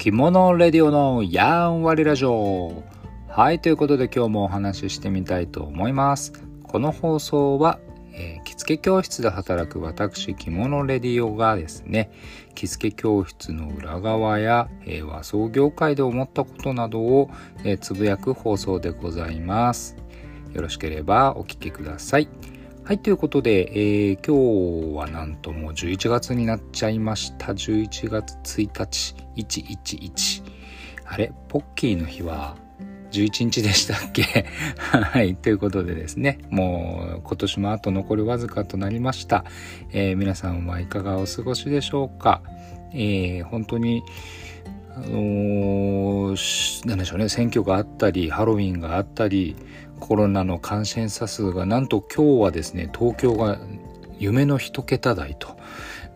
着物レディオのやんわりラジオ。はいということで今日もお話ししてみたいと思います。この放送は、えー、着付け教室で働く私着物レディオがですね着付け教室の裏側や、えー、和装業界で思ったことなどを、えー、つぶやく放送でございます。よろしければお聴きください。はい、ということで、えー、今日はなんともう11月になっちゃいました。11月1日、111。あれポッキーの日は11日でしたっけ？はい、ということでですね、もう今年もあと残りわずかとなりました。えー、皆さんはいかがお過ごしでしょうか？えー、本当に、あのー、なんでしょうね、選挙があったり、ハロウィンがあったり、コロナの感染者数がなんと今日はですね東京が夢の一桁台と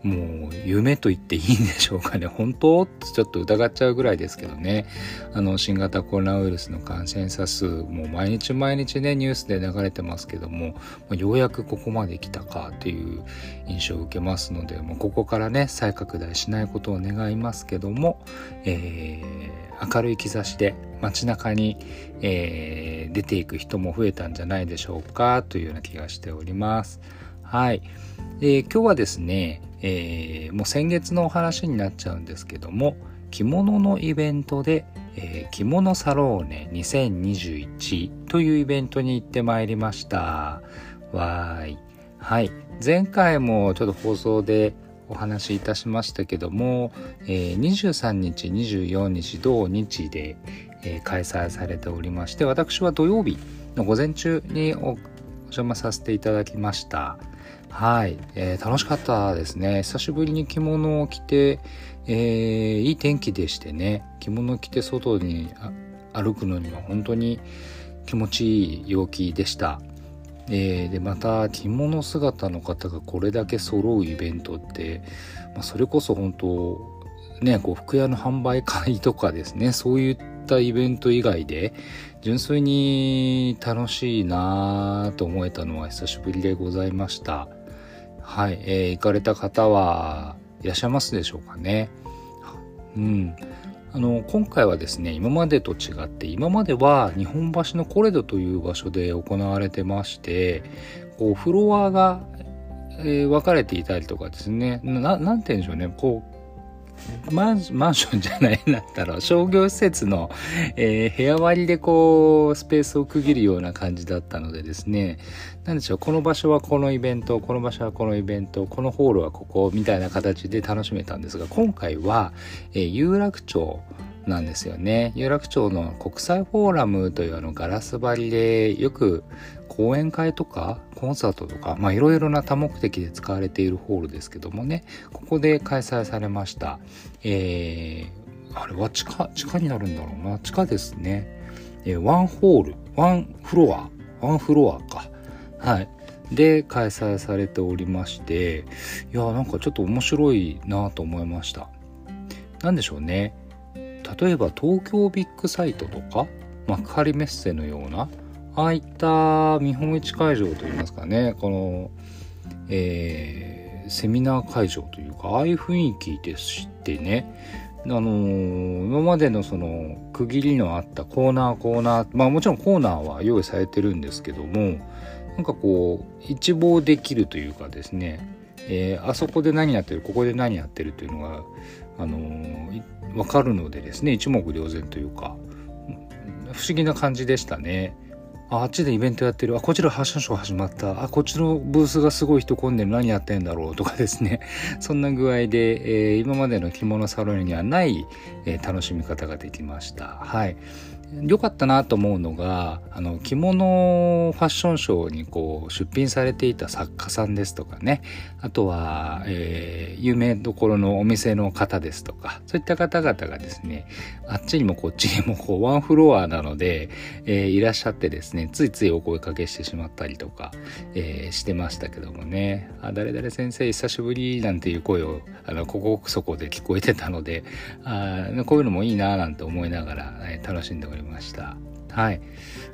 もう夢と言っていいんでしょうかね 本当？ってちょっと疑っちゃうぐらいですけどねあの新型コロナウイルスの感染者数もう毎日毎日ねニュースで流れてますけどもようやくここまで来たかという印象を受けますのでもうここからね再拡大しないことを願いますけども、えー、明るい兆しで街中に、えー、出ていく人も増えたんじゃないでしょうかというような気がしております。はい。で今日はですね、えー、もう先月のお話になっちゃうんですけども着物のイベントで、えー、着物サローネ2021というイベントに行ってまいりました。わーい。はい。前回もちょっと放送でお話しいたしましたけども、えー、23日24日同日で、えー、開催されておりまして私は土曜日の午前中にお邪魔させていただきました。はい、えー、楽しかったですね。久しぶりに着物を着て、えー、いい天気でしてね、着物を着て外に歩くのには本当に気持ちいい陽気でした。えー、でまた着物姿の方がこれだけ揃うイベントって、まあ、それこそ本当ねこう服屋の販売会とかですねそういったイベント以外で純粋に楽しいなと思えたのは久しぶりでございました。はい、えー、行かれた方はいらっしゃいますでしょうかね。うん。あの、今回はですね、今までと違って、今までは日本橋のコレドという場所で行われてまして、こう、フロアが、えー、分かれていたりとかですね、何て言うんでしょうね、こう、マンションじゃないんだろう商業施設の、えー、部屋割りでこうスペースを区切るような感じだったのでですね。何でしょうこの場所はこのイベントこの場所はこのイベントこのホールはここみたいな形で楽しめたんですが今回は、えー、有楽町なんですよね。有楽町の国際フォーラムというあのガラス張りでよく講演会とかコンサートとかいろいろな多目的で使われているホールですけどもね。ここで開催されました。えー、あれは地下地下になるんだろうな。地下ですね、えー、ワンホール。ワンフロア。ワンフロアか。はい。で開催されておりまして。いやなんかちょっと面白いなと思いました。何でしょうね。例えば東京ビッグサイトとか幕張メッセのようなああいった見本市会場といいますかねこの、えー、セミナー会場というかああいう雰囲気でしてね。あのー、今までのその区切りのあったコーナーコーナーまあもちろんコーナーは用意されてるんですけどもなんかこう一望できるというかですね、えー、あそこで何やってるここで何やってるというのが、あのー、分かるのでですね一目瞭然というか不思議な感じでしたね。ああっちでイベントやってる。あこちらファッションショー始まった。あこっちのブースがすごい人混んでる。何やってんだろうとかですね。そんな具合で、えー、今までの着物サロンにはない、えー、楽しみ方ができました。はい。良かったなと思うのがあの着物ファッションショーにこう出品されていた作家さんですとかね。あとは、えー、有名どころのお店の方ですとかそういった方々がですねあっちにもこっちにもこうワンフロアなので、えー、いらっしゃってですねついついお声かけしてしまったりとか、えー、してましたけどもね。あ誰々先生久しぶりなんていう声をあのここそこで聞こえてたのであこういうのもいいななんて思いながら、え楽しんでおります。した。はい。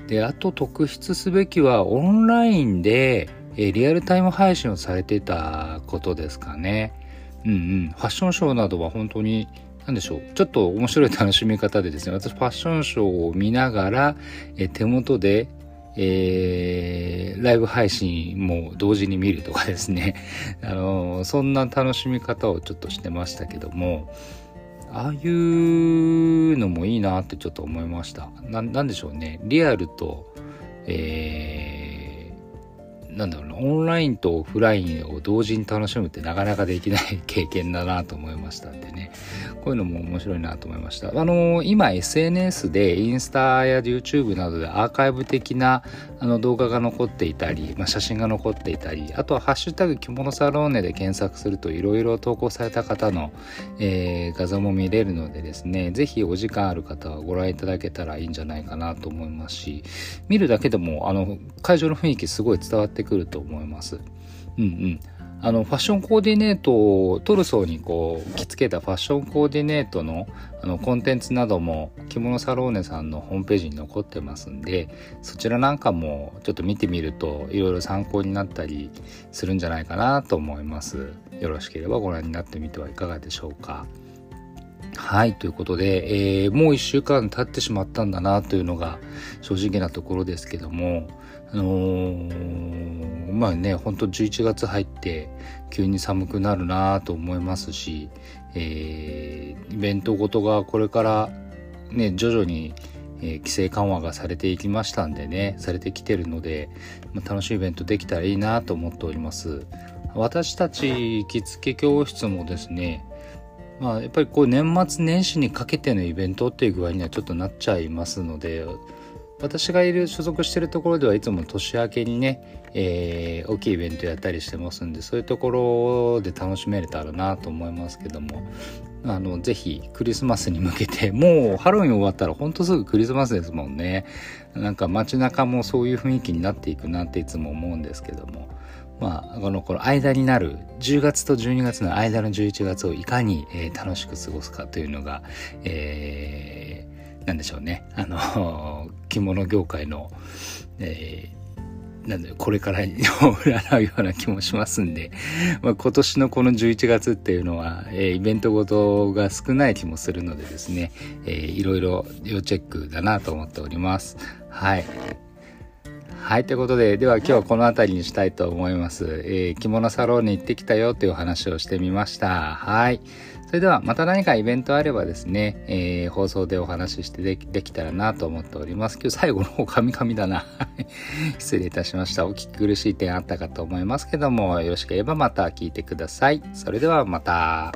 で、あと特筆すべきはオンラインで、えリアルタイム配信をされてたことですかね。うんうん。ファッションショーなどは本当になんでしょうちょっと面白い楽しみ方でですね私ファッションショーを見ながら、え手元でえー、ライブ配信も同時に見るとかですね、あのそんな楽しみ方をちょっとしてましたけども、ああいううのもいいなってちょっと思いました。ななんでしょうね。リアルと、えー、なんだろうな、オンラインとオフラインを同時に楽しむってなかなかできない経験だなと思いましたんでね。こういうのも面白いなと思いました。あの、今 SNS でインスタや YouTube などでアーカイブ的なあの動画が残っていたり、まあ、写真が残っていたり、あとはハッシュタグ着物サローネで検索するといろいろ投稿された方の、えー、画像も見れるのでですね、ぜひお時間ある方はご覧いただけたらいいんじゃないかなと思いますし、見るだけでもあの会場の雰囲気すごい伝わっててくると思います。うんうん。あのファッションコーディネートをトルソーにこう着付けたファッションコーディネートのあのコンテンツなども着物サローネさんのホームページに残ってますんでそちらなんかもちょっと見てみるといろいろ参考になったりするんじゃないかなと思いますよろしければご覧になってみてはいかがでしょうかはい。ということで、えー、もう一週間経ってしまったんだなというのが正直なところですけども、あのー、まあね、ほんと11月入って急に寒くなるなと思いますし、えー、イベントごとがこれからね、徐々に、えー、規制緩和がされていきましたんでね、されてきてるので、まあ、楽しいイベントできたらいいなと思っております。私たち着付け教室もですね、まあ、やっぱりこう年末年始にかけてのイベントっていう具合にはちょっとなっちゃいますので私がいる所属してるところではいつも年明けにね、えー、大きいイベントやったりしてますんでそういうところで楽しめれたらなと思いますけどもあのぜひクリスマスに向けて もうハロウィン終わったらほんとすぐクリスマスですもんね。なんか街中もそういう雰囲気になっていくなっていつも思うんですけども。まあ、このこの間になる10月と12月の間の11月をいかに、えー、楽しく過ごすかというのが、えー、なんでしょうねあの着物業界の、えー、なんでこれからを占うような気もしますんで、まあ、今年のこの11月っていうのは、えー、イベントごとが少ない気もするのでですね、えー、いろいろ要チェックだなと思っております。はい。はい、ということで、では今日はこの辺りにしたいと思います。えー、着物サロンに行ってきたよという話をしてみました。はい。それではまた何かイベントあればですね、えー、放送でお話ししてできたらなと思っております。今日最後の方カミカミだな。失礼いたしました。お聞き苦しい点あったかと思いますけども、よろしければまた聞いてください。それではまた。